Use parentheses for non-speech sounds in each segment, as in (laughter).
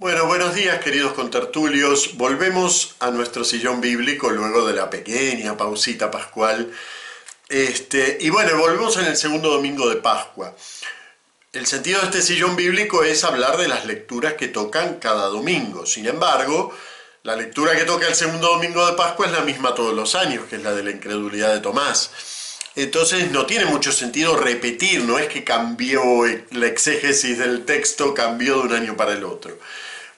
Bueno, buenos días queridos contertulios. Volvemos a nuestro sillón bíblico luego de la pequeña pausita pascual. Este, y bueno, volvemos en el segundo domingo de Pascua. El sentido de este sillón bíblico es hablar de las lecturas que tocan cada domingo. Sin embargo, la lectura que toca el segundo domingo de Pascua es la misma todos los años, que es la de la incredulidad de Tomás. Entonces no tiene mucho sentido repetir, no es que cambió la exégesis del texto, cambió de un año para el otro.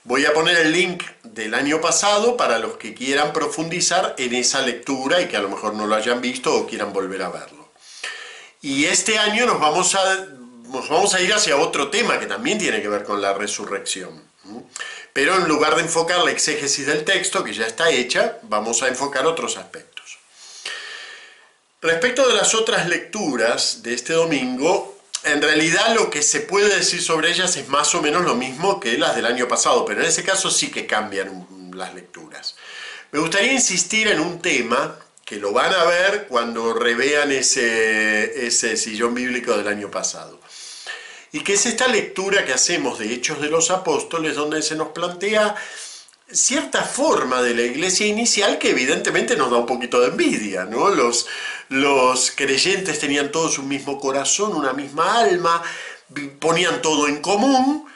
Voy a poner el link del año pasado para los que quieran profundizar en esa lectura y que a lo mejor no lo hayan visto o quieran volver a verlo. Y este año nos vamos a, nos vamos a ir hacia otro tema que también tiene que ver con la resurrección. Pero en lugar de enfocar la exégesis del texto, que ya está hecha, vamos a enfocar otros aspectos. Respecto de las otras lecturas de este domingo, en realidad lo que se puede decir sobre ellas es más o menos lo mismo que las del año pasado, pero en ese caso sí que cambian las lecturas. Me gustaría insistir en un tema que lo van a ver cuando revean ese, ese sillón bíblico del año pasado. Y que es esta lectura que hacemos de Hechos de los Apóstoles, donde se nos plantea cierta forma de la iglesia inicial que evidentemente nos da un poquito de envidia, ¿no? Los, los creyentes tenían todos un mismo corazón, una misma alma, ponían todo en común,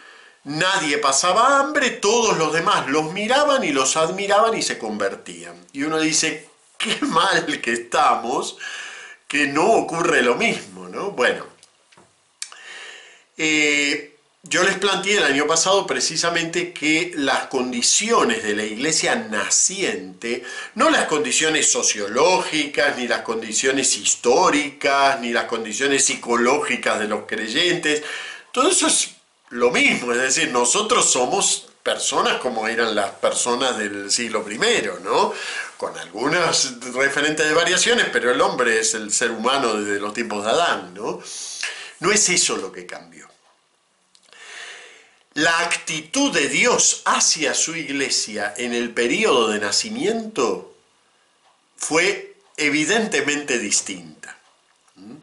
nadie pasaba hambre, todos los demás los miraban y los admiraban y se convertían. Y uno dice, qué mal que estamos, que no ocurre lo mismo, ¿no? Bueno. Eh, yo les planteé el año pasado precisamente que las condiciones de la iglesia naciente, no las condiciones sociológicas, ni las condiciones históricas, ni las condiciones psicológicas de los creyentes, todo eso es lo mismo, es decir, nosotros somos personas como eran las personas del siglo I, ¿no? Con algunas referentes de variaciones, pero el hombre es el ser humano desde los tiempos de Adán, ¿no? No es eso lo que cambió la actitud de Dios hacia su iglesia en el periodo de nacimiento fue evidentemente distinta. ¿Mm?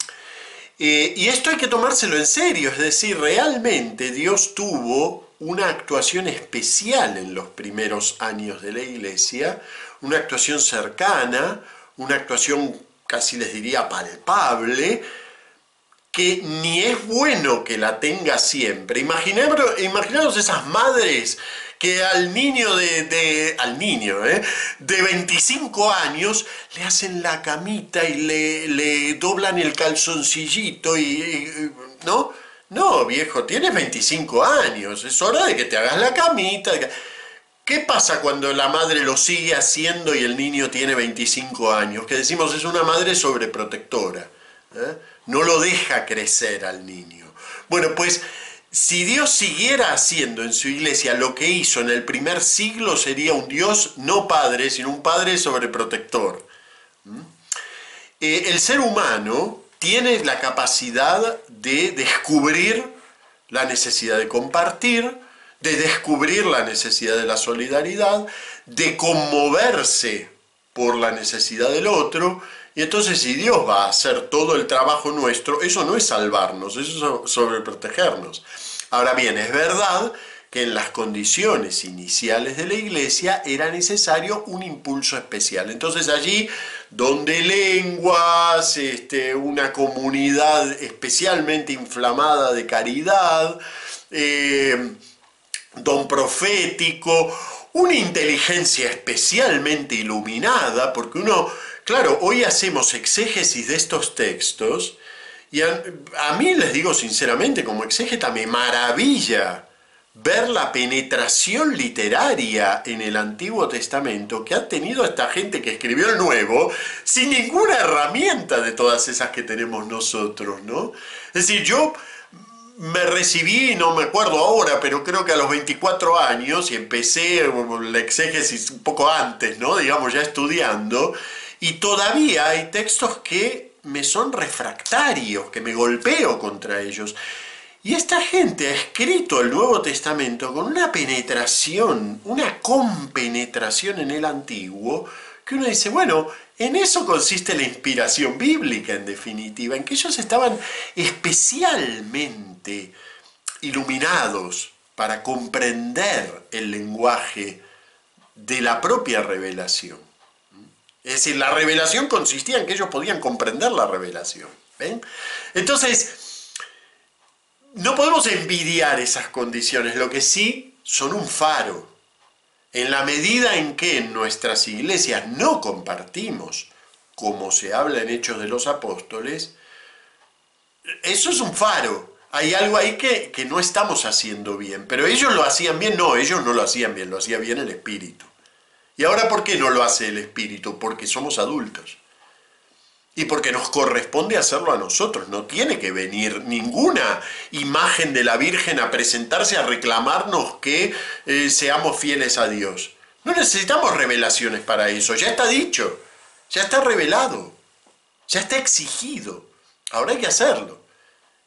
Eh, y esto hay que tomárselo en serio, es decir, realmente Dios tuvo una actuación especial en los primeros años de la iglesia, una actuación cercana, una actuación casi les diría palpable, que ni es bueno que la tenga siempre. Imaginaros, esas madres que al niño de, al niño ¿eh? de 25 años le hacen la camita y le, doblan el calzoncillito y, ¿no? No, viejo, tienes 25 años, es hora de que te hagas la camita. ¿Qué pasa cuando la madre lo sigue haciendo y el niño tiene 25 años? Que decimos es una madre sobreprotectora. ¿eh? No lo deja crecer al niño. Bueno, pues si Dios siguiera haciendo en su iglesia lo que hizo en el primer siglo, sería un Dios no padre, sino un padre sobreprotector. ¿Mm? Eh, el ser humano tiene la capacidad de descubrir la necesidad de compartir, de descubrir la necesidad de la solidaridad, de conmoverse por la necesidad del otro, y entonces si Dios va a hacer todo el trabajo nuestro, eso no es salvarnos, eso es sobreprotegernos. Ahora bien, es verdad que en las condiciones iniciales de la iglesia era necesario un impulso especial. Entonces allí donde lenguas, este, una comunidad especialmente inflamada de caridad, eh, don profético, una inteligencia especialmente iluminada, porque uno Claro, hoy hacemos exégesis de estos textos y a, mí les digo sinceramente, como exégeta me maravilla ver la penetración literaria en el Antiguo Testamento que ha tenido esta gente que escribió el Nuevo sin ninguna herramienta de todas esas que tenemos nosotros, ¿no? Es decir, yo me recibí, no me acuerdo ahora, pero creo que a los 24 años y empecé la exégesis un poco antes, ¿no? Digamos, ya estudiando, y todavía hay textos que me son refractarios, que me golpeo contra ellos. Y esta gente ha escrito el Nuevo Testamento con una penetración, una compenetración en el Antiguo, que uno dice, bueno, en eso consiste la inspiración bíblica en definitiva, en que ellos estaban especialmente iluminados para comprender el lenguaje de la propia revelación. Es decir, la revelación consistía en que ellos podían comprender la revelación. Entonces, no podemos envidiar esas condiciones, lo que sí son un faro. En la medida en que en nuestras iglesias no compartimos, como se habla en Hechos de los Apóstoles, eso es un faro. Hay algo ahí que, que no estamos haciendo bien. Pero ellos lo hacían bien, no, ellos no lo hacían bien, lo hacía bien el Espíritu. ¿Y ahora por qué no lo hace el Espíritu? Porque somos adultos. Y porque nos corresponde hacerlo a nosotros. No tiene que venir ninguna imagen de la Virgen a presentarse a reclamarnos que eh, seamos fieles a Dios. No necesitamos revelaciones para eso. Ya está dicho. Ya está revelado. Ya está exigido. Ahora hay que hacerlo.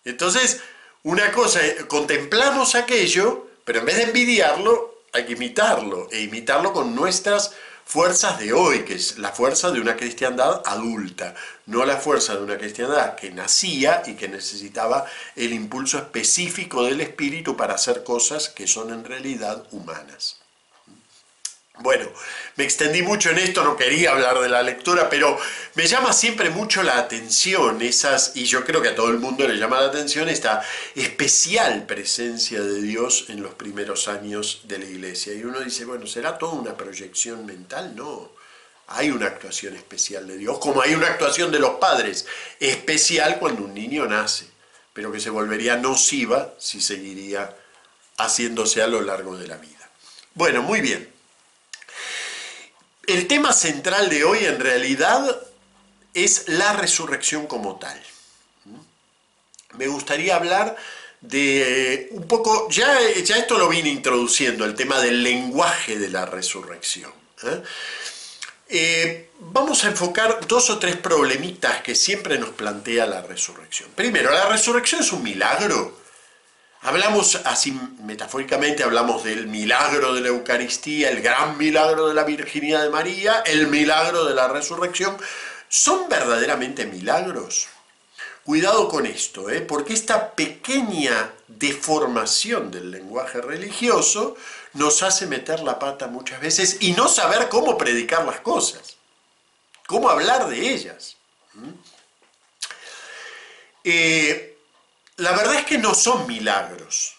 Entonces, una cosa, contemplamos aquello, pero en vez de envidiarlo, hay que imitarlo, e imitarlo con nuestras fuerzas de hoy, que es la fuerza de una cristiandad adulta, no la fuerza de una cristiandad que nacía y que necesitaba el impulso específico del espíritu para hacer cosas que son en realidad humanas. Bueno, me extendí mucho en esto, no quería hablar de la lectura, pero me llama siempre mucho la atención esas, y yo creo que a todo el mundo le llama la atención esta especial presencia de Dios en los primeros años de la iglesia. Y uno dice, bueno, ¿será toda una proyección mental? No, hay una actuación especial de Dios, como hay una actuación de los padres, especial cuando un niño nace, pero que se volvería nociva si seguiría haciéndose a lo largo de la vida. Bueno, muy bien. El tema central de hoy en realidad es la resurrección como tal. Me gustaría hablar de un poco, ya, esto lo vine introduciendo, el tema del lenguaje de la resurrección. ¿eh? Eh, vamos a enfocar dos o tres problemitas que siempre nos plantea la resurrección. Primero, ¿la resurrección es un milagro? Hablamos así metafóricamente, hablamos del milagro de la Eucaristía, el gran milagro de la Virginidad de María, el milagro de la resurrección. ¿Son verdaderamente milagros? Cuidado con esto, ¿eh? porque esta pequeña deformación del lenguaje religioso nos hace meter la pata muchas veces y no saber cómo predicar las cosas, cómo hablar de ellas. ¿Mm? Eh, la verdad es que no son milagros.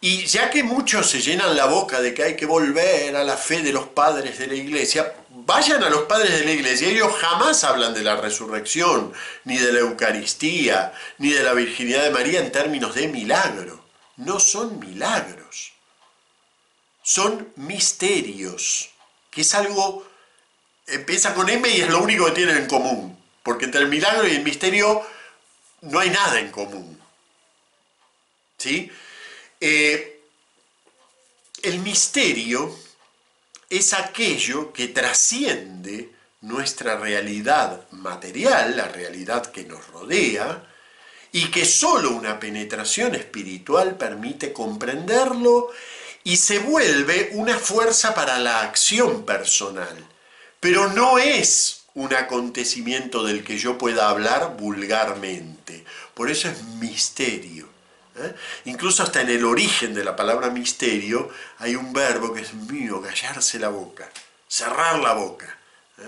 Y ya que muchos se llenan la boca de que hay que volver a la fe de los padres de la iglesia, vayan a los padres de la iglesia. Ellos jamás hablan de la resurrección, ni de la Eucaristía, ni de la Virginidad de María en términos de milagro. No son milagros. Son misterios, que es algo, empieza con M y es lo único que tienen en común. Porque entre el milagro y el misterio no hay nada en común. ¿Sí? Eh, el misterio es aquello que trasciende nuestra realidad material, la realidad que nos rodea, y que solo una penetración espiritual permite comprenderlo y se vuelve una fuerza para la acción personal. Pero no es un acontecimiento del que yo pueda hablar vulgarmente. Por eso es misterio. ¿Eh? Incluso hasta en el origen de la palabra misterio hay un verbo que es mío, callarse la boca, cerrar la boca. ¿eh?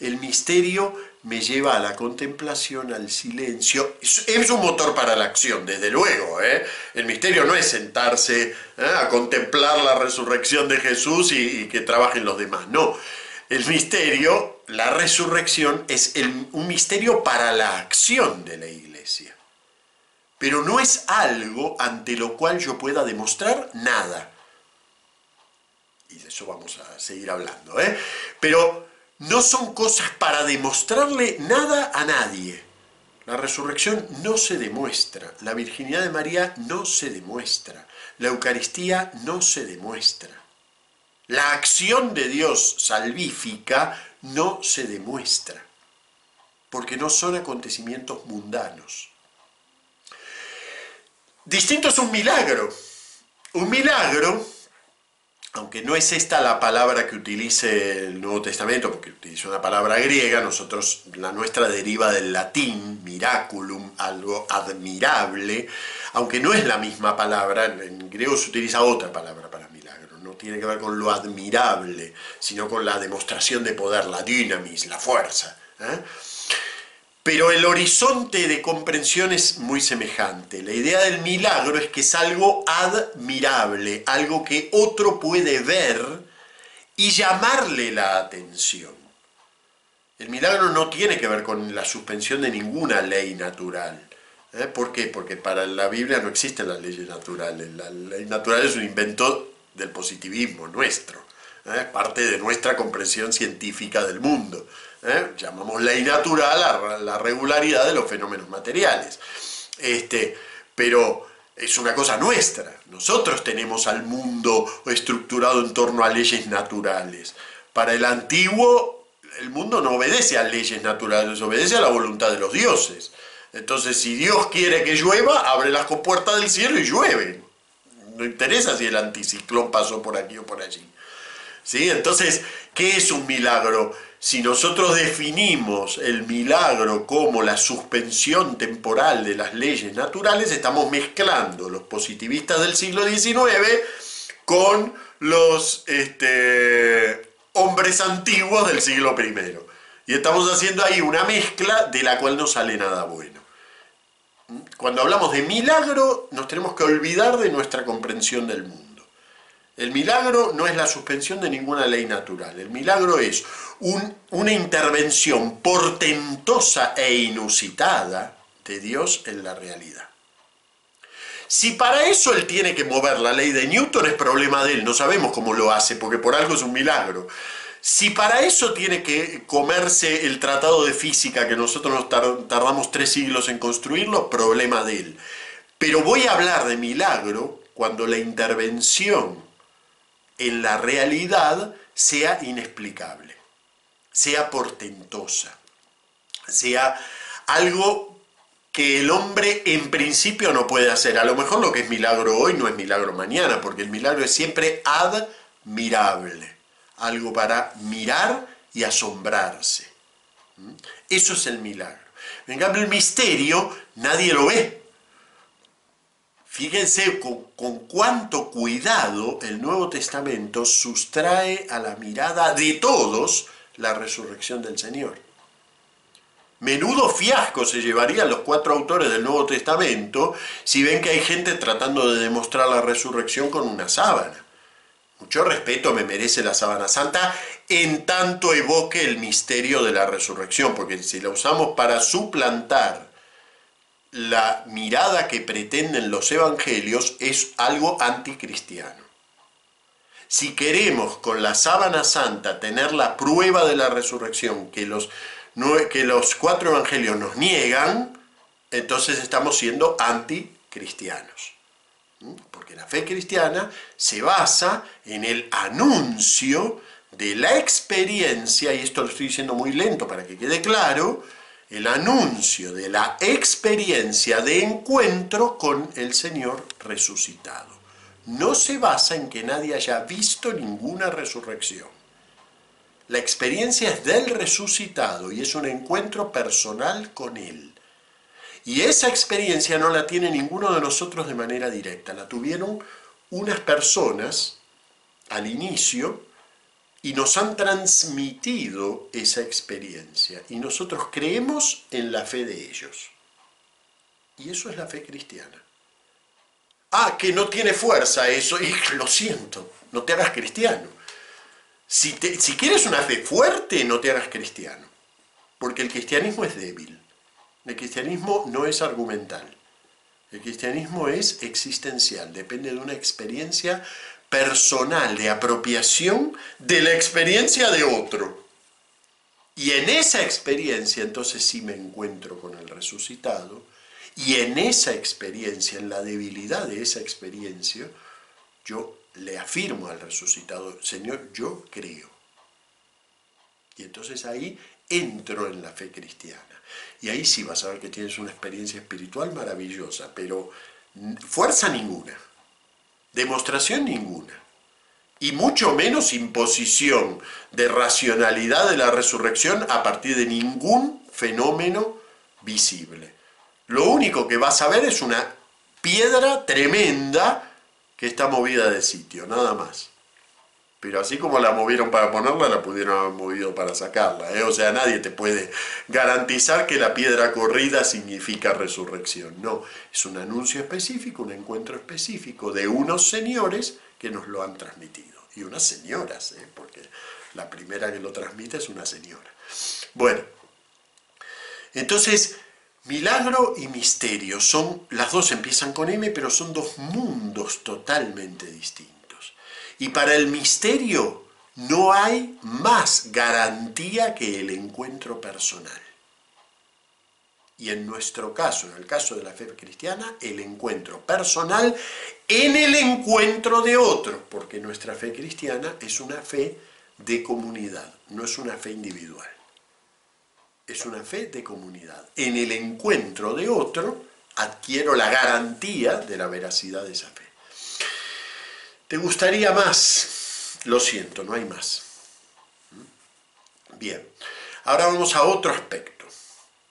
El misterio me lleva a la contemplación, al silencio. Es, un motor para la acción, desde luego. ¿eh? El misterio no es sentarse a contemplar la resurrección de Jesús y, que trabajen los demás. No. El misterio, la resurrección, es un misterio para la acción de la iglesia pero no es algo ante lo cual yo pueda demostrar nada. Y de eso vamos a seguir hablando. ¿eh? Pero no son cosas para demostrarle nada a nadie. La resurrección no se demuestra, la virginidad de María no se demuestra, la Eucaristía no se demuestra. La acción de Dios salvífica no se demuestra, porque no son acontecimientos mundanos. Distinto es un milagro. Un milagro, aunque no es esta la palabra que utilice el Nuevo Testamento, porque utiliza una palabra griega, nosotros, la nuestra deriva del latín, miraculum, algo admirable, aunque no es la misma palabra, en griego se utiliza otra palabra para milagro, no tiene que ver con lo admirable, sino con la demostración de poder, la dynamis, la fuerza. ¿eh? Pero el horizonte de comprensión es muy semejante. La idea del milagro es que es algo admirable, algo que otro puede ver y llamarle la atención. El milagro no tiene que ver con la suspensión de ninguna ley natural. ¿Eh? ¿Por qué? Porque para la Biblia no existen las leyes naturales. La ley natural es un invento del positivismo nuestro, ¿eh? parte de nuestra comprensión científica del mundo. ¿Eh? Llamamos ley natural a la regularidad de los fenómenos materiales. Este, pero es una cosa nuestra. Nosotros tenemos al mundo estructurado en torno a leyes naturales. Para el antiguo el mundo no obedece a leyes naturales, obedece a la voluntad de los dioses. Entonces, si Dios quiere que llueva, abre las compuertas del cielo y llueve. No interesa si el anticiclón pasó por aquí o por allí. ¿Sí? Entonces, ¿qué es un milagro? Si nosotros definimos el milagro como la suspensión temporal de las leyes naturales, estamos mezclando los positivistas del siglo XIX con los este, hombres antiguos del siglo I. Y estamos haciendo ahí una mezcla de la cual no sale nada bueno. Cuando hablamos de milagro, nos tenemos que olvidar de nuestra comprensión del mundo. El milagro no es la suspensión de ninguna ley natural. El milagro es una intervención portentosa e inusitada de Dios en la realidad. Si para eso él tiene que mover la ley de Newton es problema de él, no sabemos cómo lo hace, porque por algo es un milagro. Si para eso tiene que comerse el tratado de física que nosotros nos tardamos tres siglos en construirlo, problema de él. Pero voy a hablar de milagro cuando la intervención en la realidad sea inexplicable, sea portentosa, sea algo que el hombre en principio no puede hacer. A lo mejor lo que es milagro hoy no es milagro mañana, porque el milagro es siempre admirable, algo para mirar y asombrarse. ¿Mm? Eso es el milagro. En cambio, el misterio nadie lo ve. Fíjense con, con, cuánto cuidado el Nuevo Testamento sustrae a la mirada de todos la resurrección del Señor. Menudo fiasco se llevarían los cuatro autores del Nuevo Testamento si ven que hay gente tratando de demostrar la resurrección con una sábana. Mucho respeto me merece la sábana santa en tanto evoque el misterio de la resurrección, porque si la usamos para suplantar la mirada que pretenden los evangelios es algo anticristiano. Si queremos con la sábana santa tener la prueba de la resurrección que los que los cuatro evangelios nos niegan, entonces estamos siendo anticristianos. ¿Mm? Porque la fe cristiana se basa en el anuncio de la experiencia, y esto lo estoy diciendo muy lento para que quede claro, el anuncio de la experiencia de encuentro con el Señor resucitado. No se basa en que nadie haya visto ninguna resurrección. La experiencia es del resucitado y es un encuentro personal con Él. Y esa experiencia no la tiene ninguno de nosotros de manera directa, la tuvieron unas personas al inicio y nos han transmitido esa experiencia y nosotros creemos en la fe de ellos. Y eso es la fe cristiana. Ah, que no tiene fuerza eso, (laughs) y lo siento, no te hagas cristiano. Si, quieres una fe fuerte, no te hagas cristiano, porque el cristianismo es débil. El cristianismo no es argumental. El cristianismo es existencial, depende de una experiencia personal, de apropiación de la experiencia de otro. Y en esa experiencia entonces sí me encuentro con el resucitado, y en esa experiencia, en la debilidad de esa experiencia, yo le afirmo al resucitado, Señor, yo creo. Y entonces ahí entro en la fe cristiana. Y ahí sí vas a ver que tienes una experiencia espiritual maravillosa, pero fuerza ninguna, demostración ninguna, y mucho menos imposición de racionalidad de la resurrección a partir de ningún fenómeno visible. Lo único que vas a ver es una piedra tremenda que está movida de sitio, nada más. Pero así como la movieron para ponerla, la pudieron haber movido para sacarla. ¿eh? O sea, nadie te puede garantizar que la piedra corrida significa resurrección. No, es un anuncio específico, un encuentro específico de unos señores que nos lo han transmitido. Y unas señoras, ¿eh? porque la primera que lo transmite es una señora. Bueno, entonces, milagro y misterio son, las dos empiezan con M, pero son dos mundos totalmente distintos. Y para el misterio no hay más garantía que el encuentro personal. Y en nuestro caso, en el caso de la fe cristiana, el encuentro personal en el encuentro de otro, porque nuestra fe cristiana es una fe de comunidad, no es una fe individual. Es una fe de comunidad. En el encuentro de otro adquiero la garantía de la veracidad de esa fe. ¿Te gustaría más? Lo siento, no hay más. Bien, ahora vamos a otro aspecto.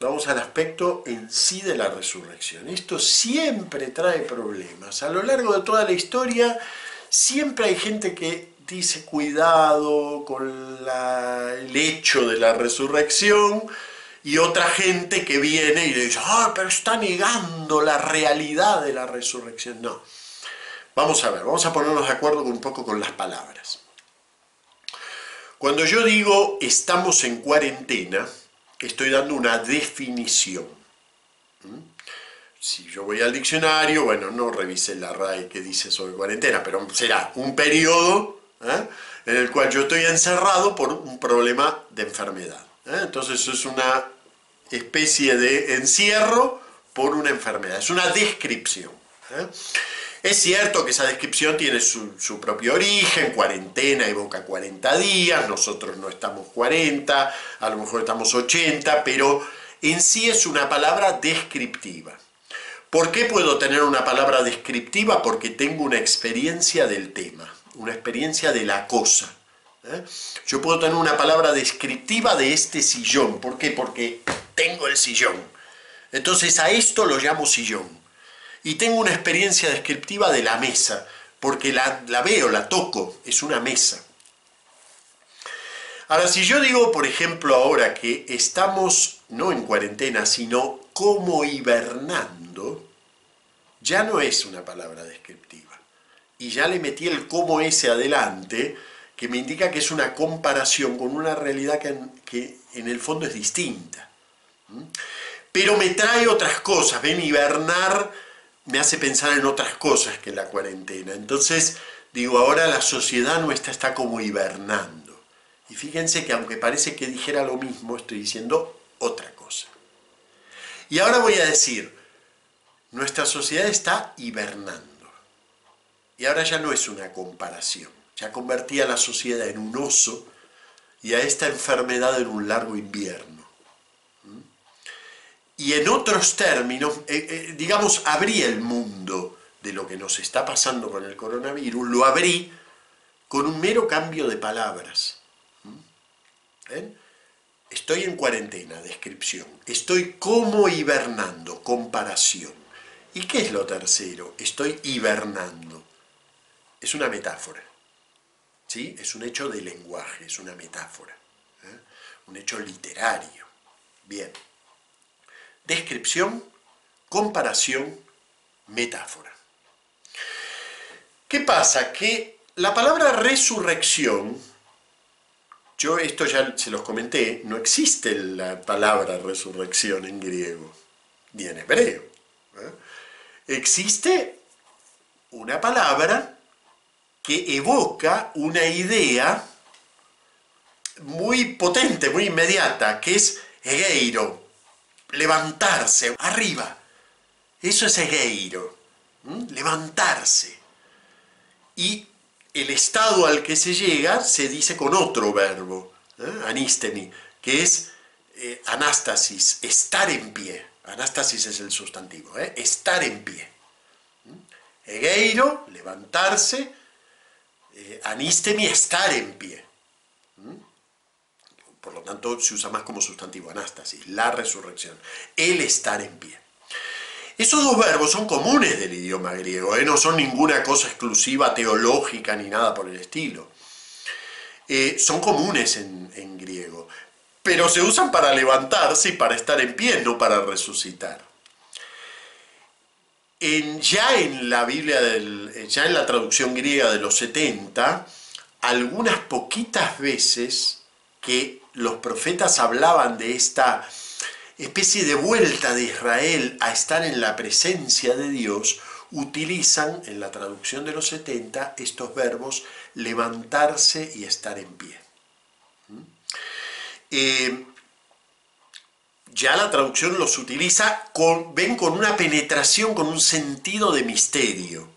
Vamos al aspecto en sí de la resurrección. Esto siempre trae problemas. A lo largo de toda la historia siempre hay gente que dice cuidado con el hecho de la resurrección y otra gente que viene y le dice, ah, pero está negando la realidad de la resurrección. No. Vamos a ver, vamos a ponernos de acuerdo un poco con las palabras. Cuando yo digo estamos en cuarentena, estoy dando una definición. ¿Mm? Si yo voy al diccionario, bueno, no revisé la RAE que dice sobre cuarentena, pero será un periodo ¿eh? en el cual yo estoy encerrado por un problema de enfermedad. ¿eh? Entonces es una especie de encierro por una enfermedad, es una descripción. ¿eh? Es cierto que esa descripción tiene su, propio origen, cuarentena evoca 40 días, nosotros no estamos 40, a lo mejor estamos 80, pero en sí es una palabra descriptiva. ¿Por qué puedo tener una palabra descriptiva? Porque tengo una experiencia del tema, una experiencia de la cosa. ¿eh? Yo puedo tener una palabra descriptiva de este sillón. ¿Por qué? Porque tengo el sillón. Entonces a esto lo llamo sillón y tengo una experiencia descriptiva de la mesa, porque la, veo, la toco, es una mesa. Ahora, si yo digo, por ejemplo, ahora que estamos no en cuarentena, sino como hibernando, ya no es una palabra descriptiva. Y ya le metí el cómo ese adelante, que me indica que es una comparación con una realidad que que en el fondo es distinta. ¿Mm? Pero me trae otras cosas. Ven, hibernar me hace pensar en otras cosas que la cuarentena. Entonces, digo, ahora la sociedad nuestra está como hibernando. Y fíjense que aunque parece que dijera lo mismo, estoy diciendo otra cosa. Y ahora voy a decir, nuestra sociedad está hibernando. Y ahora ya no es una comparación. Ya convertí a la sociedad en un oso y a esta enfermedad en un largo invierno. Y en otros términos, eh, eh, digamos, abrí el mundo de lo que nos está pasando con el coronavirus, lo abrí con un mero cambio de palabras. ¿Mm? Estoy en cuarentena, descripción. Estoy como hibernando, comparación. ¿Y qué es lo tercero? Estoy hibernando. Es una metáfora. ¿Sí? Es un hecho de lenguaje, es una metáfora. ¿eh? Un hecho literario. Bien descripción, comparación, metáfora. ¿Qué pasa? Que la palabra resurrección, yo esto ya se los comenté, no existe la palabra resurrección en griego, ni en hebreo. ¿eh? Existe una palabra que evoca una idea muy potente, muy inmediata, que es egeiro, levantarse, arriba. Eso es egeiro, levantarse. Y el estado al que se llega se dice con otro verbo, ¿eh? anistemi, que es eh, anástasis, estar en pie. Anástasis es el sustantivo, ¿eh? estar en pie. Egeiro, levantarse, anistemi, estar en pie por lo tanto se usa más como sustantivo anástasis, la resurrección, el estar en pie. Esos dos verbos son comunes del idioma griego, ¿eh? no son ninguna cosa exclusiva teológica ni nada por el estilo. Eh, son comunes en, griego, pero se usan para levantarse y para estar en pie, no para resucitar. Ya en la Biblia, del, ya en la traducción griega de los 70, algunas poquitas veces que los profetas hablaban de esta especie de vuelta de Israel a estar en la presencia de Dios, utilizan en la traducción de los 70 estos verbos levantarse y estar en pie. ¿Mm? Eh, ya la traducción los utiliza, con, ven con una penetración, con un sentido de misterio.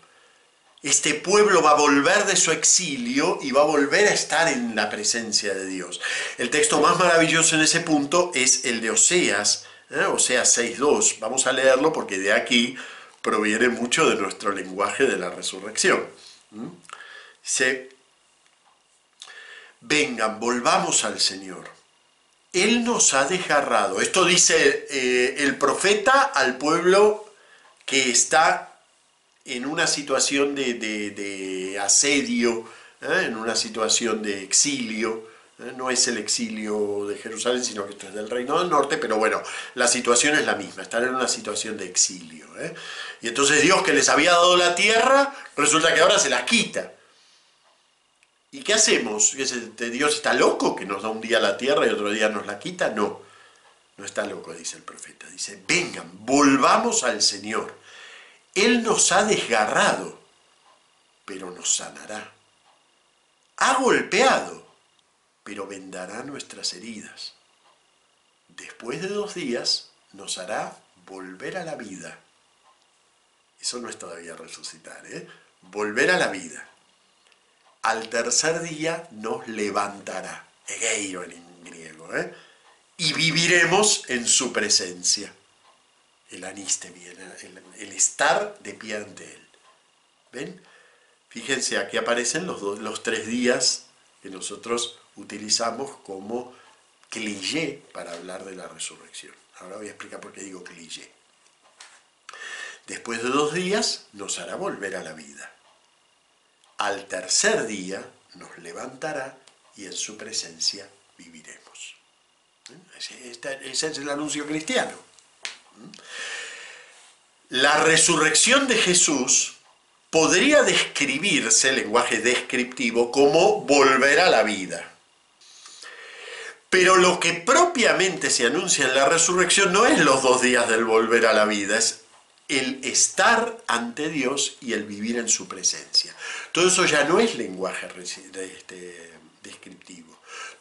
Este pueblo va a volver de su exilio y va a volver a estar en la presencia de Dios. El texto más maravilloso en ese punto es el de Oseas, ¿eh? Oseas 6.2. Vamos a leerlo porque de aquí proviene mucho de nuestro lenguaje de la resurrección. ¿Mm? Dice, vengan, volvamos al Señor él nos ha desgarrado. Esto dice eh, el profeta al pueblo que está en una situación de, asedio, ¿eh? en una situación de exilio. ¿eh? No es el exilio de Jerusalén, sino que esto es del Reino del Norte, pero bueno, la situación es la misma, están en una situación de exilio. Y entonces Dios que les había dado la tierra, resulta que ahora se las quita. ¿Y qué hacemos? ¿Dios está loco que nos da un día la tierra y otro día nos la quita? No, no está loco, dice el profeta. Dice, vengan, volvamos al Señor. Él nos ha desgarrado, pero nos sanará. Ha golpeado, pero vendará nuestras heridas. Después de dos días nos hará volver a la vida. Eso no es todavía resucitar, ¿eh? Volver a la vida al tercer día nos levantará, egeiro en griego, ¿eh? y viviremos en su presencia. El anistemi, el, estar de pie ante él. ¿Ven? Fíjense, aquí aparecen los, los tres días que nosotros utilizamos como cliché para hablar de la resurrección. Ahora voy a explicar por qué digo cliché. Después de dos días nos hará volver a la vida al tercer día nos levantará y en su presencia viviremos. ¿Eh? Ese, es el anuncio cristiano. La resurrección de Jesús podría describirse, lenguaje descriptivo, como volver a la vida. Pero lo que propiamente se anuncia en la resurrección no es los dos días del volver a la vida, es el estar ante Dios y el vivir en su presencia. Todo eso ya no es lenguaje este, descriptivo.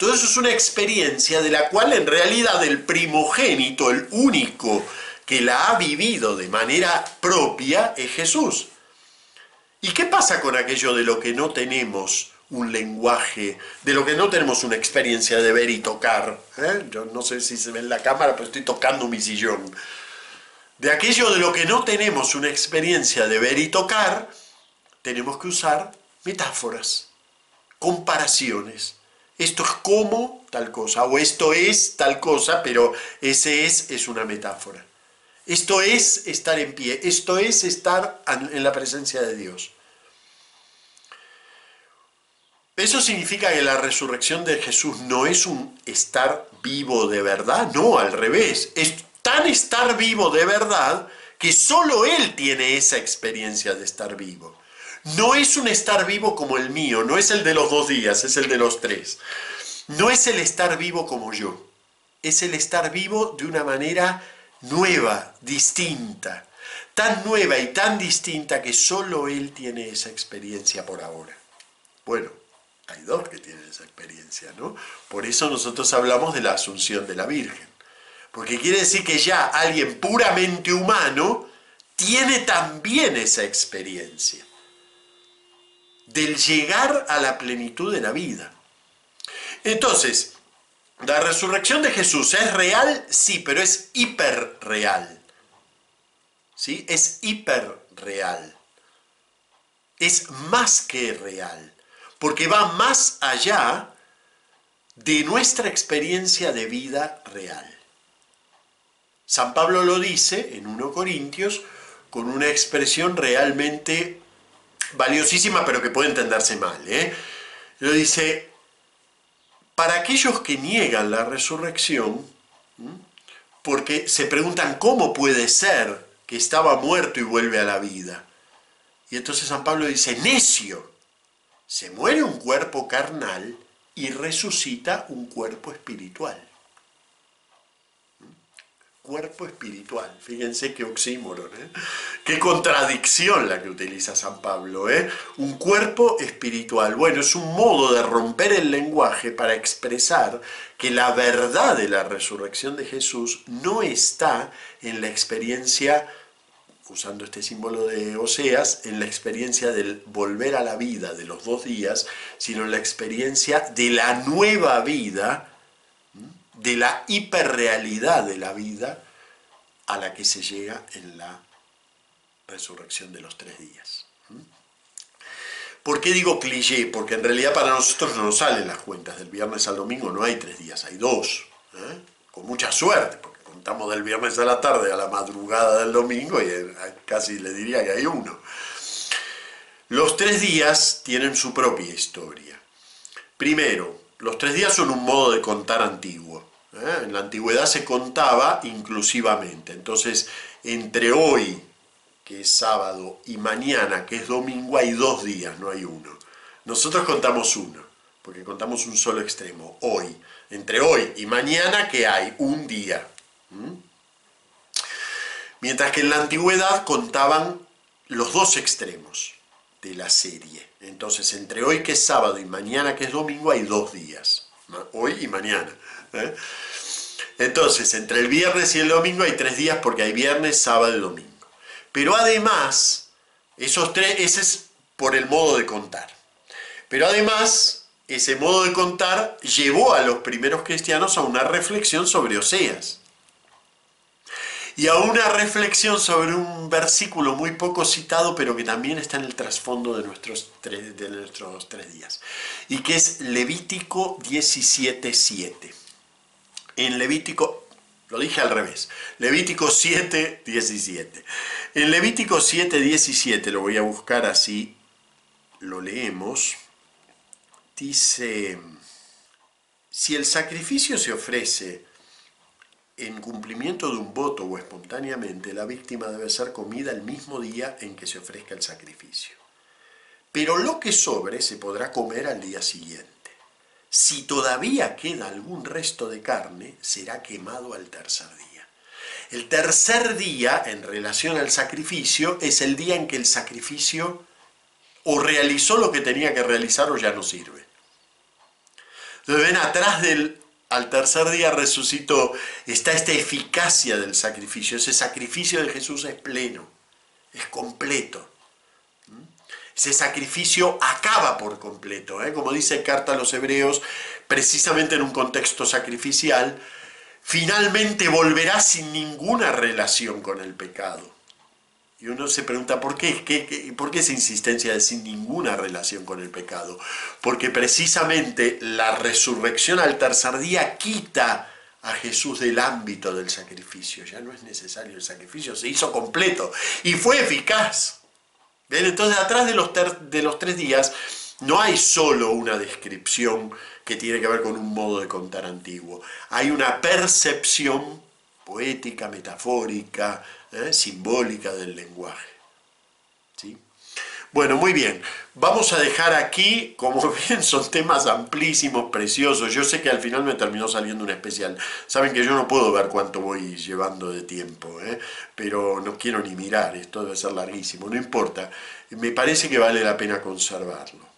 Todo eso es una experiencia de la cual en realidad el primogénito, el único que la ha vivido de manera propia, es Jesús. ¿Y qué pasa con aquello de lo que no tenemos un lenguaje, de lo que no tenemos una experiencia de ver y tocar? ¿Eh? Yo no sé si se ve en la cámara, pero estoy tocando mi sillón de aquello de lo que no tenemos una experiencia de ver y tocar, tenemos que usar metáforas, comparaciones. Esto es como tal cosa, o esto es tal cosa, pero ese es es una metáfora. Esto es estar en pie, esto es estar en la presencia de Dios. ¿Eso significa que la resurrección de Jesús no es un estar vivo de verdad? No, al revés. Es tan estar vivo de verdad que solo Él tiene esa experiencia de estar vivo. No es un estar vivo como el mío, no es el de los dos días, es el de los tres. No es el estar vivo como yo, es el estar vivo de una manera nueva, distinta, tan nueva y tan distinta que solo Él tiene esa experiencia por ahora. Bueno, hay dos que tienen esa experiencia, ¿no? Por eso nosotros hablamos de la asunción de la Virgen. Porque quiere decir que ya alguien puramente humano tiene también esa experiencia del llegar a la plenitud de la vida. Entonces, la resurrección de Jesús es real, sí, pero es hiperreal. ¿Sí? Es hiperreal. Es más que real, porque va más allá de nuestra experiencia de vida real. San Pablo lo dice en 1 Corintios con una expresión realmente valiosísima, pero que puede entenderse mal. ¿eh? Lo dice, para aquellos que niegan la resurrección, porque se preguntan cómo puede ser que estaba muerto y vuelve a la vida. Y entonces San Pablo dice, necio, se muere un cuerpo carnal y resucita un cuerpo espiritual cuerpo espiritual. Fíjense qué oxímoron, ¿eh? qué contradicción la que utiliza San Pablo. ¿eh? Un cuerpo espiritual. Bueno, es un modo de romper el lenguaje para expresar que la verdad de la resurrección de Jesús no está en la experiencia, usando este símbolo de Oseas, en la experiencia del volver a la vida de los dos días, sino en la experiencia de la nueva vida de la hiperrealidad de la vida a la que se llega en la resurrección de los tres días. ¿Mm? ¿Por qué digo cliché? Porque en realidad para nosotros no nos salen las cuentas. Del viernes al domingo no hay tres días, hay dos. ¿eh? Con mucha suerte, porque contamos del viernes a la tarde a la madrugada del domingo y casi le diría que hay uno. Los tres días tienen su propia historia. Primero, los tres días son un modo de contar antiguo. ¿Eh? En la antigüedad se contaba inclusivamente. Entonces, entre hoy, que es sábado, y mañana, que es domingo, hay dos días, no hay uno. Nosotros contamos uno, porque contamos un solo extremo, hoy. Entre hoy y mañana, que hay un día. Mientras que en la antigüedad contaban los dos extremos de la serie. Entonces, entre hoy que es sábado y mañana que es domingo hay dos días. Hoy y mañana. ¿Eh? Entonces, entre el viernes y el domingo hay tres días porque hay viernes, sábado y domingo. Pero además, esos tres, ese es por el modo de contar. Pero además, ese modo de contar llevó a los primeros cristianos a una reflexión sobre Oseas. Y a una reflexión sobre un versículo muy poco citado, pero que también está en el trasfondo de nuestros tres, de nuestros tres días. Y que es Levítico 17.7 en Levítico, lo dije al revés, Levítico 7, 17. En Levítico 7, 17, lo voy a buscar así, lo leemos, dice, si el sacrificio se ofrece en cumplimiento de un voto o espontáneamente, la víctima debe ser comida el mismo día en que se ofrezca el sacrificio. Pero lo que sobre se podrá comer al día siguiente. Si todavía queda algún resto de carne, será quemado al tercer día. El tercer día, en relación al sacrificio, es el día en que el sacrificio o realizó lo que tenía que realizar o ya no sirve. Entonces ven, atrás del al tercer día resucitó, está esta eficacia del sacrificio. Ese sacrificio de Jesús es pleno, es completo. Ese sacrificio acaba por completo, ¿eh? como dice Carta a los Hebreos, precisamente en un contexto sacrificial, finalmente volverá sin ninguna relación con el pecado. Y uno se pregunta, ¿por qué? ¿Qué, por qué esa insistencia de sin ninguna relación con el pecado? Porque precisamente la resurrección al tercer día quita a Jesús del ámbito del sacrificio. Ya no es necesario el sacrificio, se hizo completo y fue eficaz. Entonces, atrás de los, tres días no hay solo una descripción que tiene que ver con un modo de contar antiguo. Hay una percepción poética, metafórica, ¿eh? simbólica del lenguaje. Bueno, muy bien. Vamos a dejar aquí, como (laughs) ven, son temas amplísimos, preciosos. Yo sé que al final me terminó saliendo un especial. Saben que yo no puedo ver cuánto voy llevando de tiempo, ¿eh? pero no quiero ni mirar, esto debe ser larguísimo, no importa. Me parece que vale la pena conservarlo.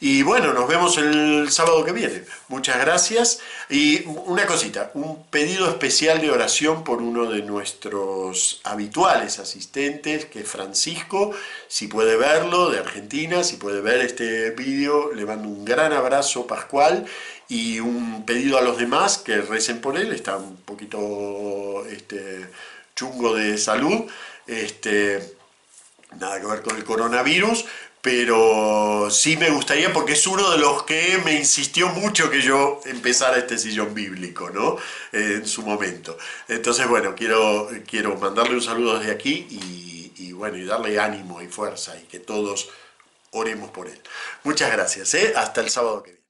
Y bueno, nos vemos el sábado que viene. Muchas gracias. Y una cosita, un pedido especial de oración por uno de nuestros habituales asistentes, que es Francisco. Si puede verlo, de Argentina, si puede ver este vídeo, le mando un gran abrazo pascual y un pedido a los demás que recen por él. Está un poquito este, chungo de salud. Este, nada que ver con el coronavirus, pero sí me gustaría porque es uno de los que me insistió mucho que yo empezara este sillón bíblico, ¿no? en su momento. Entonces, bueno, quiero, quiero mandarle un saludo desde aquí y, bueno, y darle ánimo y fuerza y que todos oremos por él. Muchas gracias, ¿eh? hasta el sábado que.